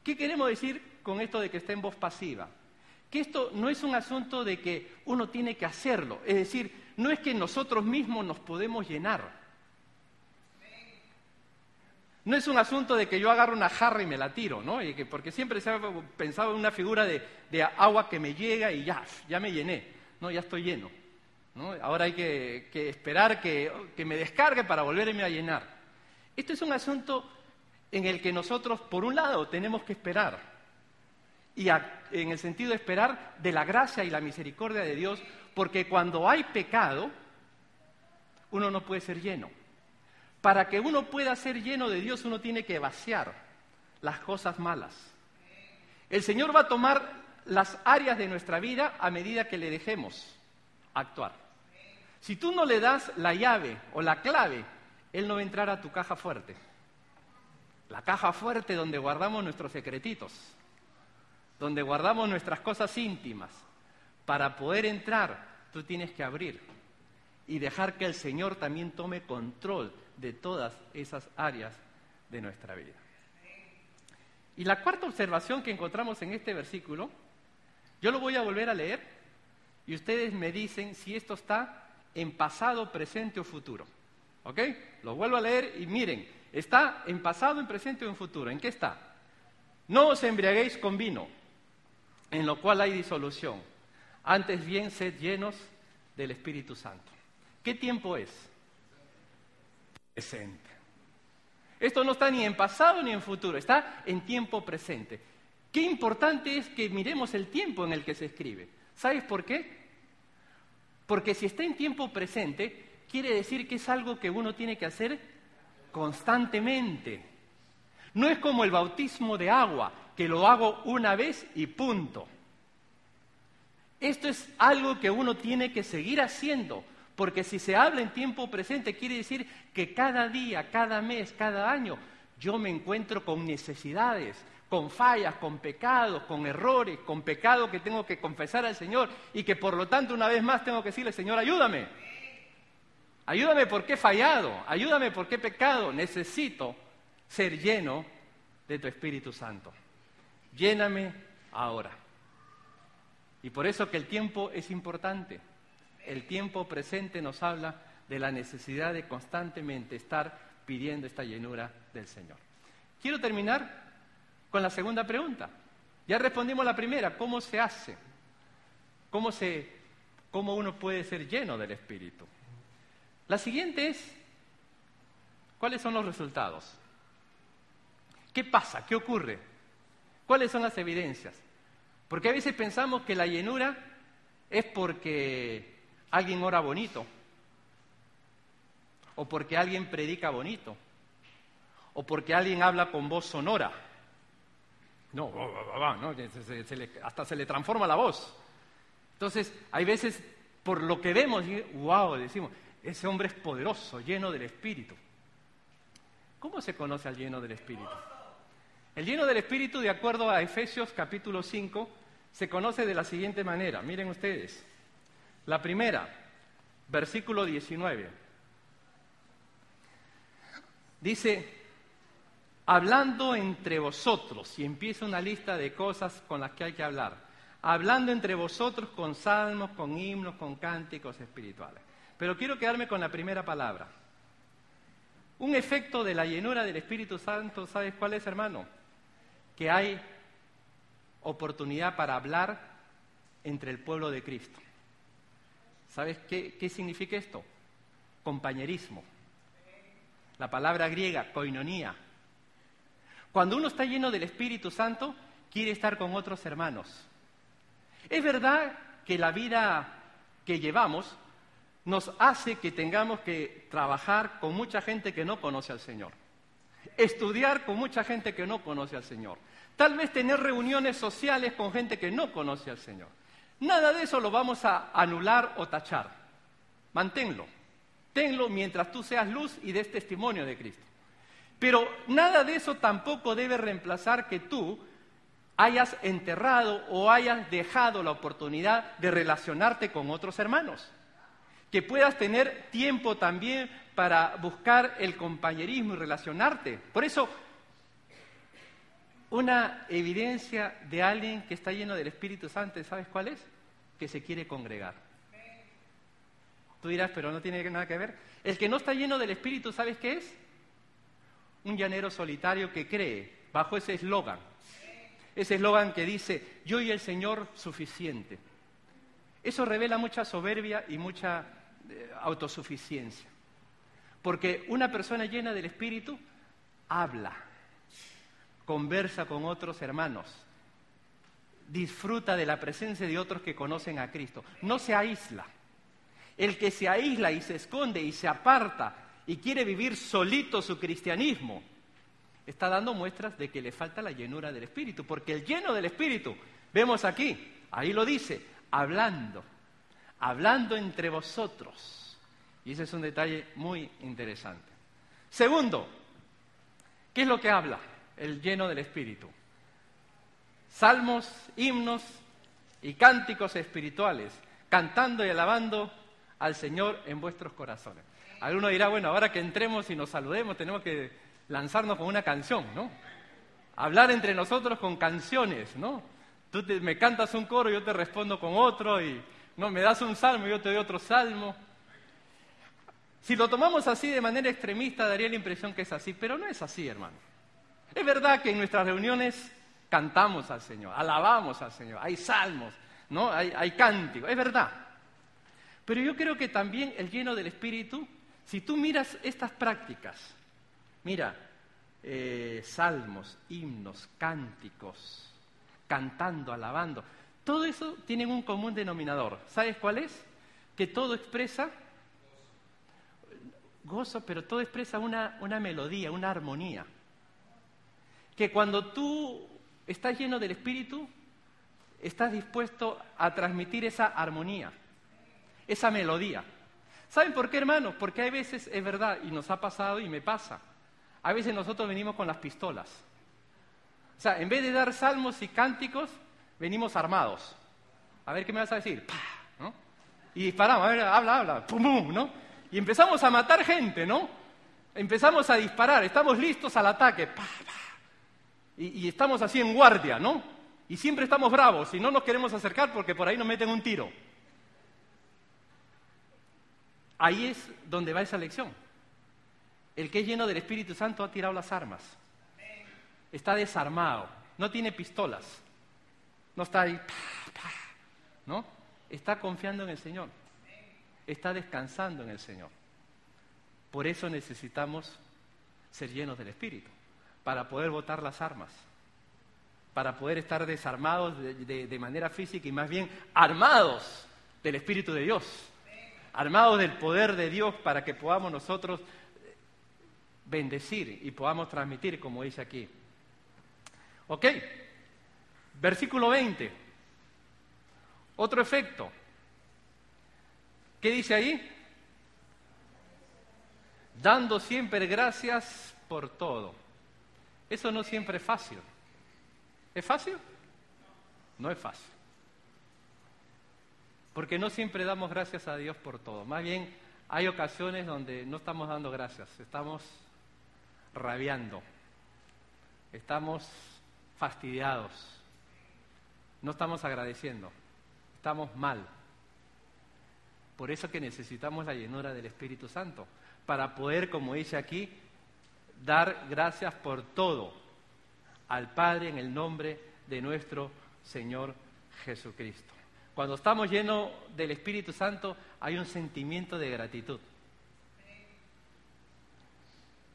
¿Qué queremos decir con esto de que está en voz pasiva? Que esto no es un asunto de que uno tiene que hacerlo, es decir, no es que nosotros mismos nos podemos llenar. No es un asunto de que yo agarro una jarra y me la tiro, ¿no? Y que, porque siempre se ha pensado en una figura de, agua que me llega y ya, ya me llené, ¿no? Ya estoy lleno. Ahora hay que, esperar que, me descargue para volverme a llenar. Esto es un asunto en el que nosotros, por un lado, tenemos que esperar. Y en el sentido de esperar de la gracia y la misericordia de Dios, porque cuando hay pecado, uno no puede ser lleno. Para que uno pueda ser lleno de Dios, uno tiene que vaciar las cosas malas. El Señor va a tomar las áreas de nuestra vida a medida que le dejemos actuar. Si tú no le das la llave o la clave, Él no va a entrar a tu caja fuerte. La caja fuerte donde guardamos nuestros secretitos. donde guardamos nuestras cosas íntimas, para poder entrar, tú tienes que abrir y dejar que el Señor también tome control de todas esas áreas de nuestra vida. Y la cuarta observación que encontramos en este versículo, yo lo voy a volver a leer y ustedes me dicen si esto está en pasado, presente o futuro. ¿Ok? Lo vuelvo a leer y miren, está en pasado, en presente o en futuro. ¿En qué está? No os embriaguéis con vino, en lo cual hay disolución. Antes bien, sed llenos del Espíritu Santo. ¿Qué tiempo es? Presente. Esto no está ni en pasado ni en futuro, está en tiempo presente. Qué importante es que miremos el tiempo en el que se escribe. ¿Sabes por qué? Porque si está en tiempo presente, quiere decir que es algo que uno tiene que hacer constantemente. No es como el bautismo de agua, que lo hago una vez y punto. Esto es algo que uno tiene que seguir haciendo porque si se habla en tiempo presente, quiere decir que cada día, cada mes, cada año, yo me encuentro con necesidades, con fallas, con pecados, con errores, con pecados que tengo que confesar al Señor y que por lo tanto una vez más tengo que decirle, Señor, ayúdame. Ayúdame porque he fallado, ayúdame porque he pecado. Necesito ser lleno de tu Espíritu Santo. Lléname ahora. Y por eso que el tiempo es importante el tiempo presente nos habla de la necesidad de constantemente estar pidiendo esta llenura del Señor. Quiero terminar con la segunda pregunta. Ya respondimos la primera, ¿cómo se hace? ¿Cómo, se, cómo uno puede ser lleno del Espíritu? La siguiente es, ¿cuáles son los resultados? ¿Qué pasa? ¿Qué ocurre? ¿Cuáles son las evidencias? Porque a veces pensamos que la llenura es porque alguien ora bonito, o porque alguien predica bonito, o porque alguien habla con voz sonora. No, hasta se le transforma la voz. Entonces, hay veces, por lo que vemos, wow, decimos, ese hombre es poderoso, lleno del Espíritu. ¿Cómo se conoce al lleno del Espíritu? El lleno del Espíritu, de acuerdo a Efesios capítulo 5, se conoce de la siguiente manera. Miren ustedes. La primera, versículo 19. Dice, hablando entre vosotros, y empieza una lista de cosas con las que hay que hablar, hablando entre vosotros con salmos, con himnos, con cánticos espirituales. Pero quiero quedarme con la primera palabra. Un efecto de la llenura del Espíritu Santo, ¿sabes cuál es, hermano? Que hay oportunidad para hablar entre el pueblo de Cristo. ¿Sabes qué, significa esto? Compañerismo. La palabra griega, koinonía. Cuando uno está lleno del Espíritu Santo, quiere estar con otros hermanos. Es verdad que la vida que llevamos nos hace que tengamos que trabajar con mucha gente que no conoce al Señor, estudiar con mucha gente que no conoce al Señor, tal vez tener reuniones sociales con gente que no conoce al Señor. Nada de eso lo vamos a anular o tachar. Manténlo. Tenlo mientras tú seas luz y des testimonio de Cristo. Pero nada de eso tampoco debe reemplazar que tú hayas enterrado o hayas dejado la oportunidad de relacionarte con otros hermanos. Que puedas tener tiempo también para buscar el compañerismo y relacionarte. Por eso, una evidencia de alguien que está lleno del Espíritu Santo, ¿sabes cuál es? Que se quiere congregar. Tú dirás, pero no tiene nada que ver. El que no está lleno del Espíritu, ¿sabes qué es? Un llanero solitario que cree bajo ese eslogan. Ese eslogan que dice, yo y el Señor suficiente. Eso revela mucha soberbia y mucha eh, autosuficiencia. Porque una persona llena del Espíritu habla, conversa con otros hermanos, disfruta de la presencia de otros que conocen a Cristo, no se aísla. El que se aísla y se esconde y se aparta y quiere vivir solito su cristianismo, está dando muestras de que le falta la llenura del Espíritu, porque el lleno del Espíritu, vemos aquí, ahí lo dice, hablando, hablando entre vosotros. Y ese es un detalle muy interesante. Segundo, ¿qué es lo que habla? El lleno del Espíritu. salmos, himnos y cánticos espirituales, cantando y alabando al Señor en vuestros corazones. Alguno dirá, bueno, ahora que entremos y nos saludemos, tenemos que lanzarnos con una canción, ¿no? Hablar entre nosotros con canciones, ¿no? Tú me cantas un coro, yo te respondo con otro, y no me das un salmo, y yo te doy otro salmo. Si lo tomamos así de manera extremista, daría la impresión que es así, pero no es así, hermano. Es verdad que en nuestras reuniones cantamos al Señor, alabamos al Señor, hay salmos, ¿no? Hay, cánticos, es verdad. Pero yo creo que también el lleno del Espíritu, si tú miras estas prácticas, mira, eh, salmos, himnos, cánticos, cantando, alabando, todo eso tiene un común denominador. ¿Sabes cuál es? Que todo expresa gozo, pero todo expresa una, una melodía, una armonía. Que cuando tú estás lleno del Espíritu, estás dispuesto a transmitir esa armonía, esa melodía. ¿Saben por qué, hermanos? Porque hay veces, es verdad, y nos ha pasado y me pasa, a veces nosotros venimos con las pistolas. O sea, en vez de dar salmos y cánticos, venimos armados. A ver qué me vas a decir. ¿no? Y disparamos, a ver, habla, habla, pum, pum, ¿no? Y empezamos a matar gente, ¿no? Empezamos a disparar, estamos listos al ataque. Y, estamos así en guardia, ¿no? Y siempre estamos bravos y no nos queremos acercar porque por ahí nos meten un tiro. Ahí es donde va esa lección. El que es lleno del Espíritu Santo ha tirado las armas. Está desarmado, no tiene pistolas. No está ahí, ¿no? Está confiando en el Señor. Está descansando en el Señor. Por eso necesitamos ser llenos del Espíritu, para poder botar las armas, para poder estar desarmados de, manera física y más bien armados del Espíritu de Dios, armados del poder de Dios para que podamos nosotros bendecir y podamos transmitir, como dice aquí. ¿Ok? Versículo 20. Otro efecto. ¿Qué dice ahí? Dando siempre gracias por todo. Eso no siempre es fácil. ¿Es fácil? No es fácil. Porque no siempre damos gracias a Dios por todo. Más bien hay ocasiones donde no estamos dando gracias, estamos rabiando, estamos fastidiados, no estamos agradeciendo, estamos mal. Por eso que necesitamos la llenura del Espíritu Santo, para poder, como dice aquí, dar gracias por todo al Padre en el nombre de nuestro Señor Jesucristo. Cuando estamos llenos del Espíritu Santo hay un sentimiento de gratitud.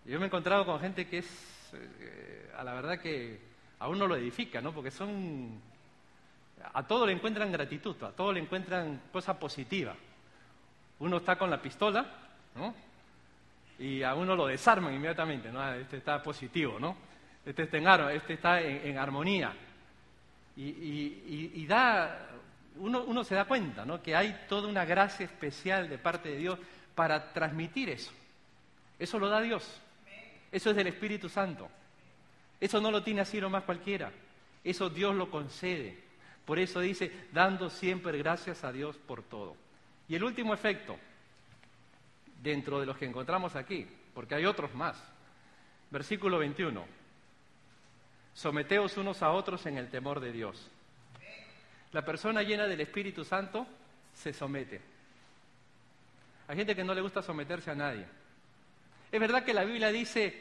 Yo me he encontrado con gente que es, eh, a la verdad que a uno lo edifica, ¿no? Porque son, a todo le encuentran gratitud, a todo le encuentran cosa positiva. Uno está con la pistola, ¿no? Y a uno lo desarman inmediatamente, ¿no? Este está positivo, ¿no? Este está en, este está en, armonía. Y, da, uno, uno se da cuenta, ¿no? Que hay toda una gracia especial de parte de Dios para transmitir eso. Eso lo da Dios. Eso es del Espíritu Santo. Eso no lo tiene así nomás cualquiera. Eso Dios lo concede. Por eso dice, dando siempre gracias a Dios por todo. Y el último efecto, dentro de los que encontramos aquí, porque hay otros más. Versículo 21. Someteos unos a otros en el temor de Dios. La persona llena del Espíritu Santo se somete. Hay gente que no le gusta someterse a nadie. Es verdad que la Biblia dice,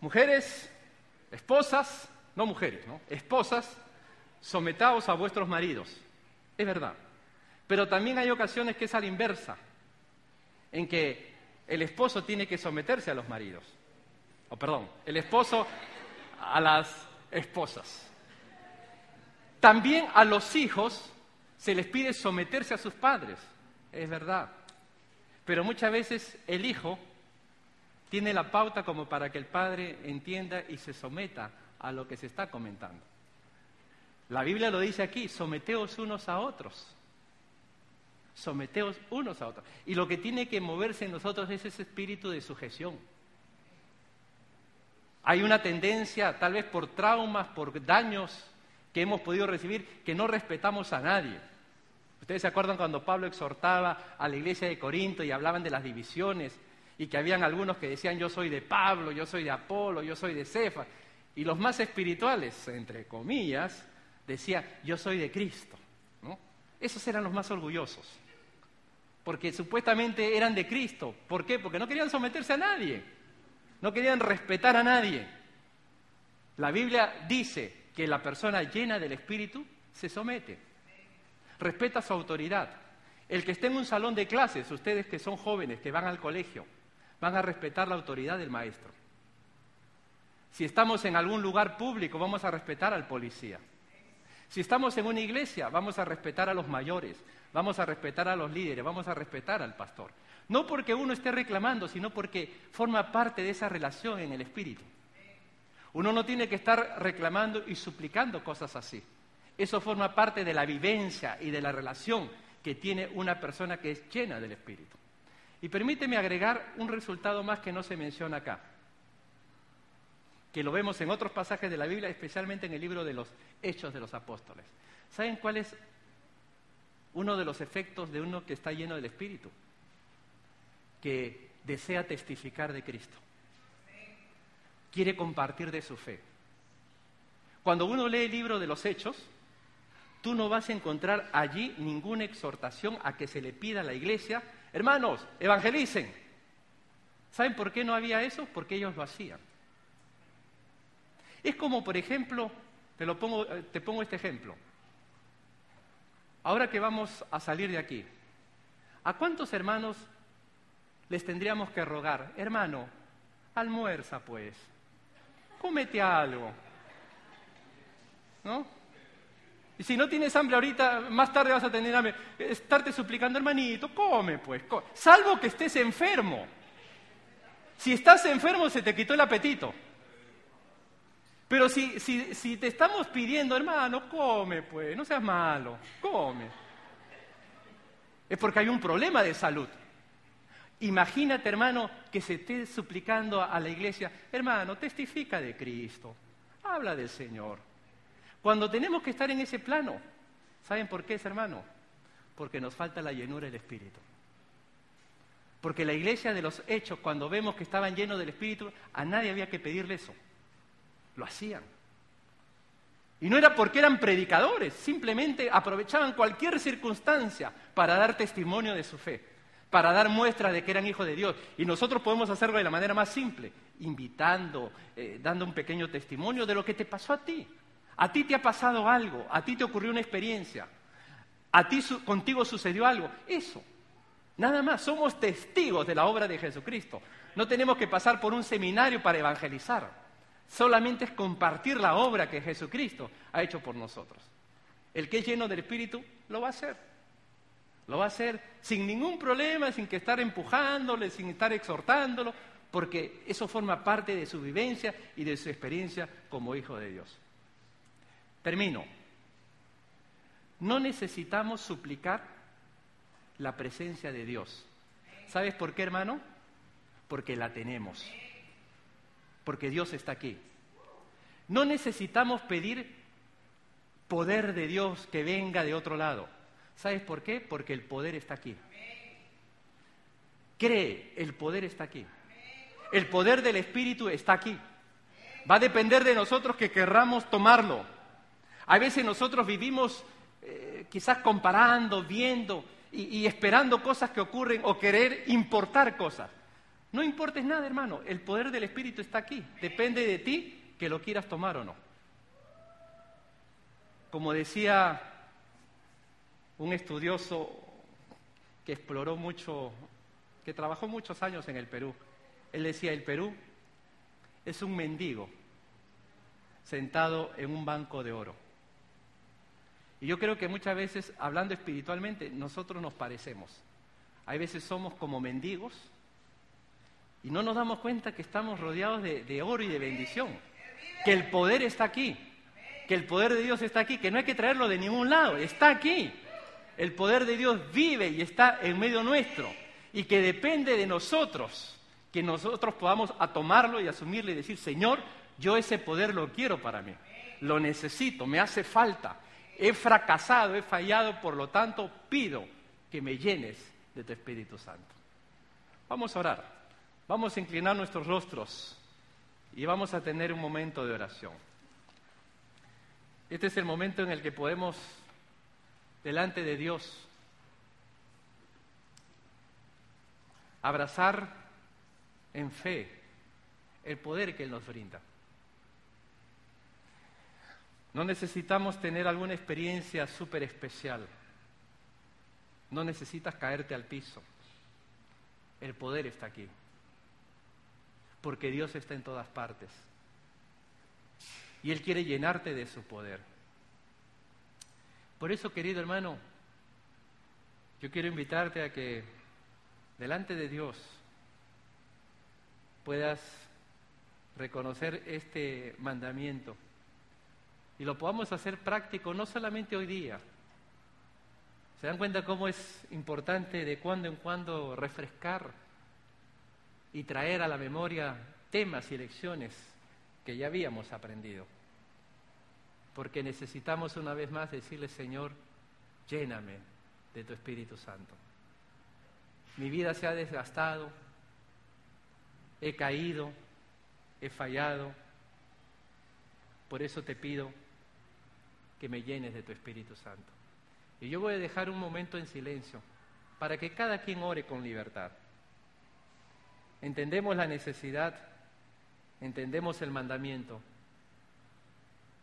mujeres, esposas, no mujeres, ¿no? Esposas, sometaos a vuestros maridos. Es verdad. Pero también hay ocasiones que es a la inversa, en que el esposo tiene que someterse a los maridos. O perdón, el esposo a las esposas. También a los hijos se les pide someterse a sus padres, es verdad. Pero muchas veces el hijo tiene la pauta como para que el padre entienda y se someta a lo que se está comentando. La Biblia lo dice aquí, someteos unos a otros. Someteos unos a otros. Y lo que tiene que moverse en nosotros es ese espíritu de sujeción. Hay una tendencia, tal vez por traumas, por daños que hemos podido recibir que no respetamos a nadie. Ustedes se acuerdan cuando Pablo exhortaba a la iglesia de Corinto y hablaban de las divisiones y que habían algunos que decían yo soy de Pablo, yo soy de Apolo, yo soy de Cefa. Y los más espirituales, entre comillas, decían yo soy de Cristo. ¿no? Esos eran los más orgullosos, porque supuestamente eran de Cristo. ¿Por qué? Porque no querían someterse a nadie, no querían respetar a nadie. La Biblia dice que la persona llena del Espíritu se somete, respeta su autoridad. El que esté en un salón de clases, ustedes que son jóvenes, que van al colegio, van a respetar la autoridad del maestro. Si estamos en algún lugar público, vamos a respetar al policía. Si estamos en una iglesia, vamos a respetar a los mayores, vamos a respetar a los líderes, vamos a respetar al pastor. No porque uno esté reclamando, sino porque forma parte de esa relación en el espíritu. Uno no tiene que estar reclamando y suplicando cosas así. Eso forma parte de la vivencia y de la relación que tiene una persona que es llena del espíritu. Y permíteme agregar un resultado más que no se menciona acá, que lo vemos en otros pasajes de la Biblia, especialmente en el libro de los Hechos de los Apóstoles. ¿Saben cuál es uno de los efectos de uno que está lleno del Espíritu? Que desea testificar de Cristo. Quiere compartir de su fe. Cuando uno lee el libro de los Hechos, tú no vas a encontrar allí ninguna exhortación a que se le pida a la iglesia Hermanos, evangelicen. ¿Saben por qué no había eso? Porque ellos lo hacían. Es como, por ejemplo, te, lo pongo, eh, te pongo este ejemplo. Ahora que vamos a salir de aquí, ¿a cuántos hermanos les tendríamos que rogar? Hermano, almuerza pues, cómete algo. ¿No? Y si no tienes hambre ahorita, más tarde vas a tener hambre. Estarte suplicando, hermanito, come pues. Salvo que estés enfermo. Si estás enfermo, se te quitó el apetito. Pero si, si, te estamos pidiendo, hermano, come pues, no seas malo, come. Es porque hay un problema de salud. Imagínate, hermano, que se esté suplicando a la iglesia, hermano, testifica de Cristo, habla del Señor. Cuando tenemos que estar en ese plano, ¿saben por qué, hermano? Porque nos falta la llenura del Espíritu. Porque la iglesia de los hechos, cuando vemos que estaban llenos del Espíritu, a nadie había que pedirle eso. Lo hacían. Y no era porque eran predicadores, simplemente aprovechaban cualquier circunstancia para dar testimonio de su fe, para dar muestra de que eran hijos de Dios. Y nosotros podemos hacerlo de la manera más simple, invitando, eh, dando un pequeño testimonio de lo que te pasó a ti. A ti te ha pasado algo, a ti te ocurrió una experiencia, a ti contigo sucedió algo. Eso, nada más, somos testigos de la obra de Jesucristo. No tenemos que pasar por un seminario para evangelizar, solamente es compartir la obra que Jesucristo ha hecho por nosotros. El que es lleno del Espíritu lo va a hacer. Lo va a hacer sin ningún problema, sin que estar empujándole, sin estar exhortándolo, porque eso forma parte de su vivencia y de su experiencia como hijo de Dios. Termino. No necesitamos suplicar la presencia de Dios. ¿Sabes por qué, hermano? Porque la tenemos. Porque Dios está aquí. No necesitamos pedir poder de Dios que venga de otro lado. ¿Sabes por qué? Porque el poder está aquí. Cree, el poder está aquí. El poder del Espíritu está aquí. Va a depender de nosotros que querramos tomarlo. A veces nosotros vivimos eh, quizás comparando, viendo y, esperando cosas que ocurren o querer importar cosas. No importes nada, hermano. El poder del Espíritu está aquí. Depende de ti que lo quieras tomar o no. Como decía un estudioso que exploró mucho, que trabajó muchos años en el Perú, él decía, el Perú es un mendigo sentado en un banco de oro. Y yo creo que muchas veces, hablando espiritualmente, nosotros nos parecemos. Hay veces somos como mendigos y no nos damos cuenta que estamos rodeados de, oro y de bendición. Que el poder está aquí. Que el poder de Dios está aquí. Que no hay que traerlo de ningún lado. Está aquí. El poder de Dios vive y está en medio nuestro. Y que depende de nosotros que nosotros podamos tomarlo y asumirlo y decir, Señor, yo ese poder lo quiero para mí. lo necesito, me hace falta. He fracasado, he fallado, por lo tanto pido que me llenes de tu Espíritu Santo. Vamos a orar, vamos a inclinar nuestros rostros y vamos a tener un momento de oración. Este es el momento en el que podemos, delante de Dios, abrazar en fe el poder que Él nos brinda. No necesitamos tener alguna experiencia súper especial. No necesitas caerte al piso. El poder está aquí. Porque Dios está en todas partes. Y Él quiere llenarte de su poder. Por eso, querido hermano, yo quiero invitarte a que delante de Dios puedas reconocer este mandamiento y lo podamos hacer práctico no solamente hoy día. ¿Se dan cuenta cómo es importante de cuando en cuando refrescar y traer a la memoria temas y lecciones que ya habíamos aprendido? Porque necesitamos una vez más decirle, Señor, lléname de tu Espíritu Santo. Mi vida se ha desgastado, he caído, he fallado. Por eso te pido que me llenes de tu Espíritu Santo. Y yo voy a dejar un momento en silencio para que cada quien ore con libertad. Entendemos la necesidad, entendemos el mandamiento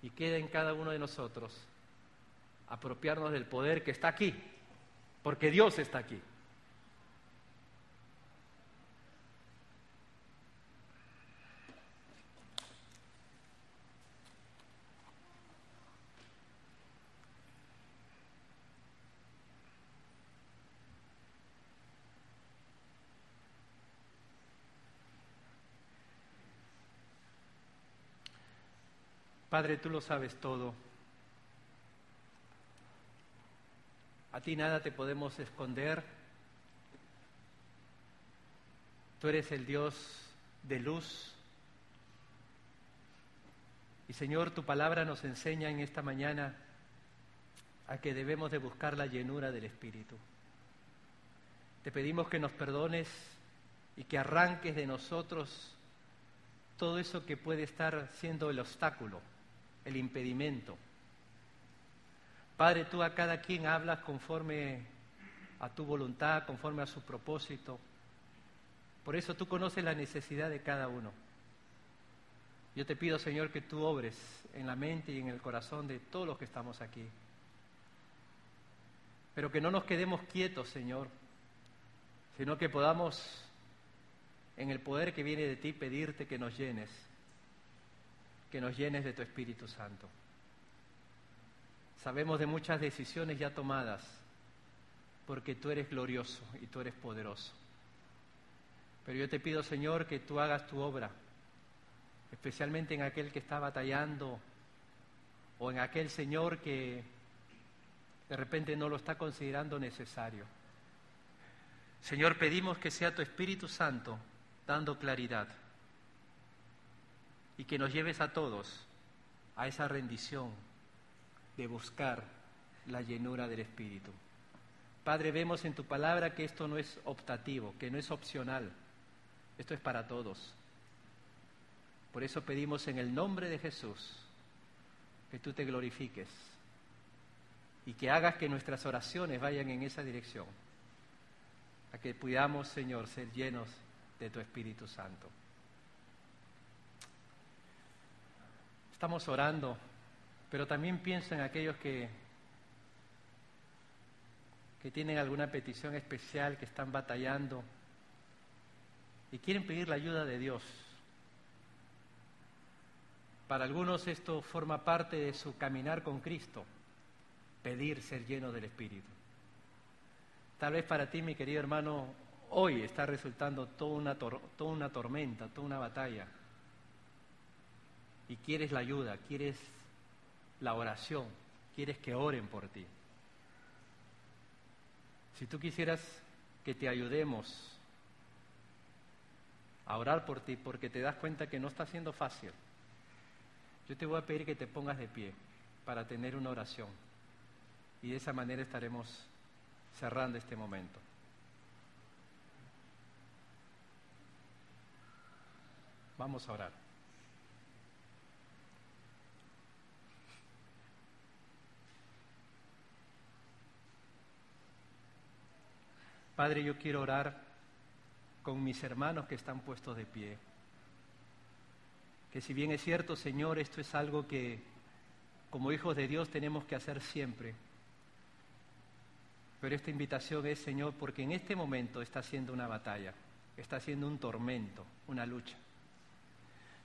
y queda en cada uno de nosotros apropiarnos del poder que está aquí, porque Dios está aquí. Padre, tú lo sabes todo. A ti nada te podemos esconder. Tú eres el Dios de luz. Y Señor, tu palabra nos enseña en esta mañana a que debemos de buscar la llenura del Espíritu. Te pedimos que nos perdones y que arranques de nosotros todo eso que puede estar siendo el obstáculo el impedimento. Padre, tú a cada quien hablas conforme a tu voluntad, conforme a su propósito. Por eso tú conoces la necesidad de cada uno. Yo te pido, Señor, que tú obres en la mente y en el corazón de todos los que estamos aquí. Pero que no nos quedemos quietos, Señor, sino que podamos, en el poder que viene de ti, pedirte que nos llenes que nos llenes de tu Espíritu Santo. Sabemos de muchas decisiones ya tomadas, porque tú eres glorioso y tú eres poderoso. Pero yo te pido, Señor, que tú hagas tu obra, especialmente en aquel que está batallando o en aquel Señor que de repente no lo está considerando necesario. Señor, pedimos que sea tu Espíritu Santo dando claridad y que nos lleves a todos a esa rendición de buscar la llenura del Espíritu. Padre, vemos en tu palabra que esto no es optativo, que no es opcional, esto es para todos. Por eso pedimos en el nombre de Jesús que tú te glorifiques y que hagas que nuestras oraciones vayan en esa dirección, a que podamos, Señor, ser llenos de tu Espíritu Santo. Estamos orando, pero también pienso en aquellos que, que tienen alguna petición especial, que están batallando y quieren pedir la ayuda de Dios. Para algunos esto forma parte de su caminar con Cristo, pedir ser lleno del Espíritu. Tal vez para ti, mi querido hermano, hoy está resultando toda una, toda una tormenta, toda una batalla y quieres la ayuda, quieres la oración, quieres que oren por ti. Si tú quisieras que te ayudemos a orar por ti porque te das cuenta que no está siendo fácil, Yo te voy a pedir que te pongas de pie para tener una oración. Y de esa manera estaremos cerrando este momento. Vamos a orar. Padre, yo quiero orar con mis hermanos que están puestos de pie. Que si bien es cierto, Señor, esto es algo que como hijos de Dios tenemos que hacer siempre. Pero esta invitación es, Señor, porque en este momento está siendo una batalla, está siendo un tormento, una lucha.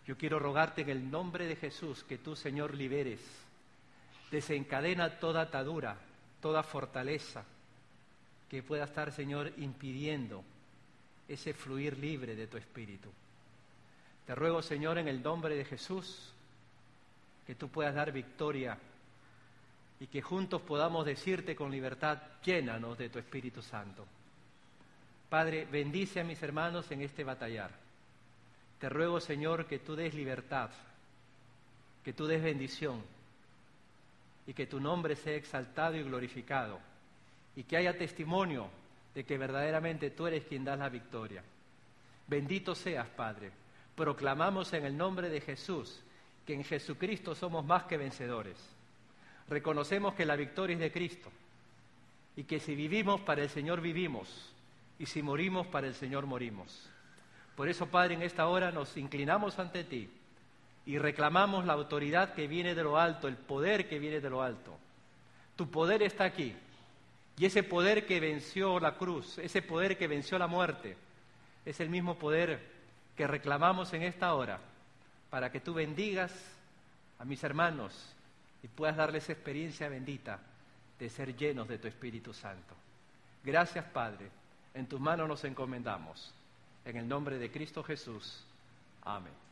Yo quiero rogarte en el nombre de Jesús que tú, Señor, liberes, desencadena toda atadura, toda fortaleza, que pueda estar, Señor, impidiendo ese fluir libre de tu espíritu. Te ruego, Señor, en el nombre de Jesús, que tú puedas dar victoria y que juntos podamos decirte con libertad, llénanos de tu Espíritu Santo. Padre, bendice a mis hermanos en este batallar. Te ruego, Señor, que tú des libertad, que tú des bendición y que tu nombre sea exaltado y glorificado y que haya testimonio de que verdaderamente tú eres quien da la victoria. Bendito seas, Padre. Proclamamos en el nombre de Jesús que en Jesucristo somos más que vencedores. Reconocemos que la victoria es de Cristo y que si vivimos para el Señor vivimos y si morimos para el Señor morimos. Por eso, Padre, en esta hora nos inclinamos ante ti y reclamamos la autoridad que viene de lo alto, el poder que viene de lo alto. Tu poder está aquí y ese poder que venció la cruz, ese poder que venció la muerte, es el mismo poder que reclamamos en esta hora para que tú bendigas a mis hermanos y puedas darles experiencia bendita de ser llenos de tu Espíritu Santo. Gracias, Padre. En tus manos nos encomendamos. En el nombre de Cristo Jesús. Amén.